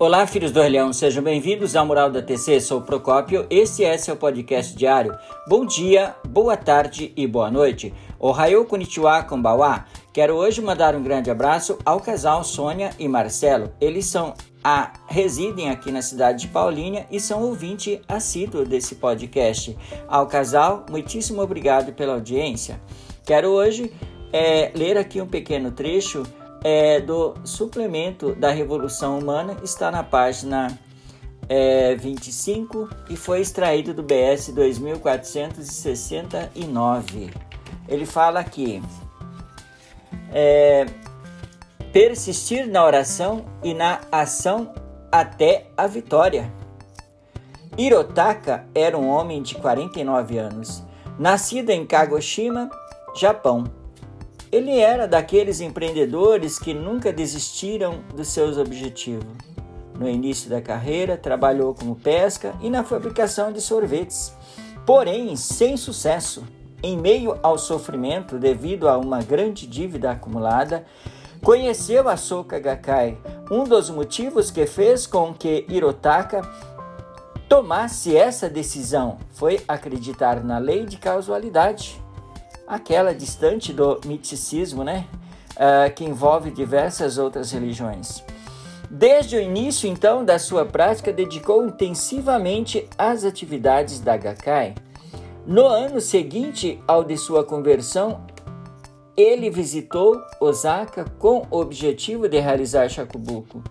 Olá, filhos do Orleão, sejam bem-vindos ao Mural da TC. Sou o Procópio, esse é seu podcast diário. Bom dia, boa tarde e boa noite. Ohayou konnichiwa konbawa. Quero hoje mandar um grande abraço ao casal Sônia e Marcelo. Eles são a, residem aqui na cidade de Paulínia e são ouvinte assíduo desse podcast. Ao casal, muitíssimo obrigado pela audiência. Quero hoje é, ler aqui um pequeno trecho é, do suplemento da Revolução Humana está na página é, 25 e foi extraído do BS 2469. Ele fala aqui: é, persistir na oração e na ação até a vitória. Hirotaka era um homem de 49 anos, nascido em Kagoshima, Japão ele era daqueles empreendedores que nunca desistiram dos seus objetivos. No início da carreira, trabalhou como pesca e na fabricação de sorvetes, porém sem sucesso. Em meio ao sofrimento devido a uma grande dívida acumulada, conheceu a Soka Gakkai, um dos motivos que fez com que Hirotaka tomasse essa decisão foi acreditar na lei de causalidade aquela distante do miticismo, né? Uh, que envolve diversas outras religiões. Desde o início, então, da sua prática, dedicou intensivamente às atividades da Gakkai. No ano seguinte ao de sua conversão, ele visitou Osaka com o objetivo de realizar Shakubuku.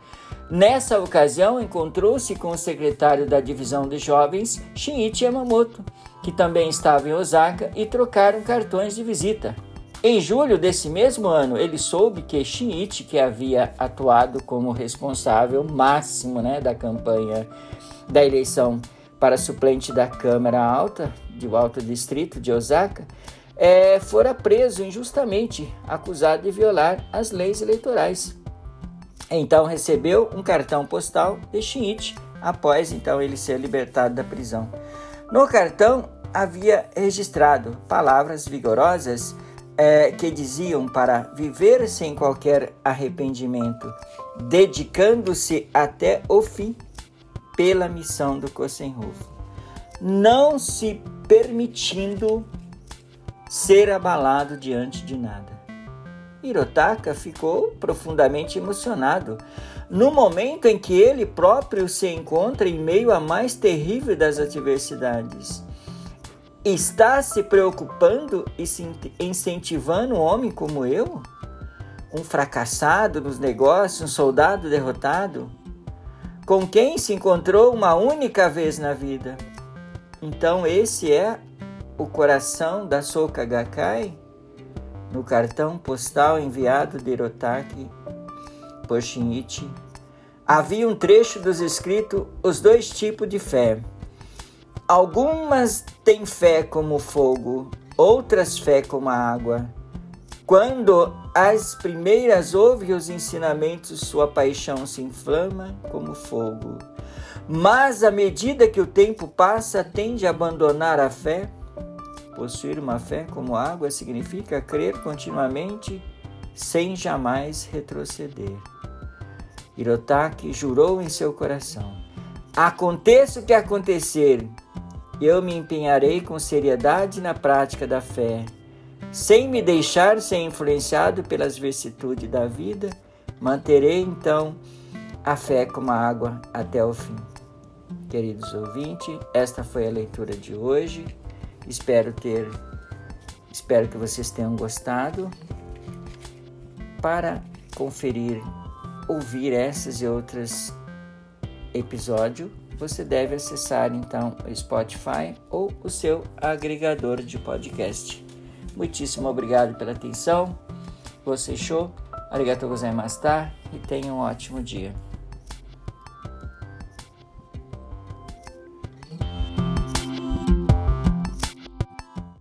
Nessa ocasião, encontrou-se com o secretário da divisão de jovens, Shinichi Yamamoto, que também estava em Osaka, e trocaram cartões de visita. Em julho desse mesmo ano, ele soube que Shinichi, que havia atuado como responsável máximo né, da campanha da eleição para suplente da Câmara Alta, do Alto Distrito de Osaka, é, fora preso injustamente, acusado de violar as leis eleitorais. Então recebeu um cartão postal de Shinichi após então ele ser libertado da prisão. No cartão havia registrado palavras vigorosas é, que diziam para viver sem qualquer arrependimento, dedicando-se até o fim pela missão do Kosenhof, não se permitindo ser abalado diante de nada. Hirotaka ficou profundamente emocionado no momento em que ele próprio se encontra em meio à mais terrível das adversidades. Está se preocupando e se incentivando um homem como eu? Um fracassado nos negócios, um soldado derrotado? Com quem se encontrou uma única vez na vida? Então, esse é o coração da Soka Gakkai? no cartão postal enviado de Hirotaki por Shinichi, havia um trecho dos escritos Os dois tipos de fé. Algumas têm fé como fogo, outras fé como a água. Quando as primeiras ouvem os ensinamentos, sua paixão se inflama como fogo. Mas à medida que o tempo passa, tende a abandonar a fé Possuir uma fé como água significa crer continuamente sem jamais retroceder. Hirotaki jurou em seu coração: Aconteça o que acontecer, eu me empenharei com seriedade na prática da fé, sem me deixar ser influenciado pelas vicissitudes da vida, manterei então a fé como água até o fim. Queridos ouvintes, esta foi a leitura de hoje. Espero ter, espero que vocês tenham gostado. Para conferir, ouvir essas e outras episódios, você deve acessar então o Spotify ou o seu agregador de podcast. Muitíssimo obrigado pela atenção. Você show. Arigatou gozaimashita e tenha um ótimo dia.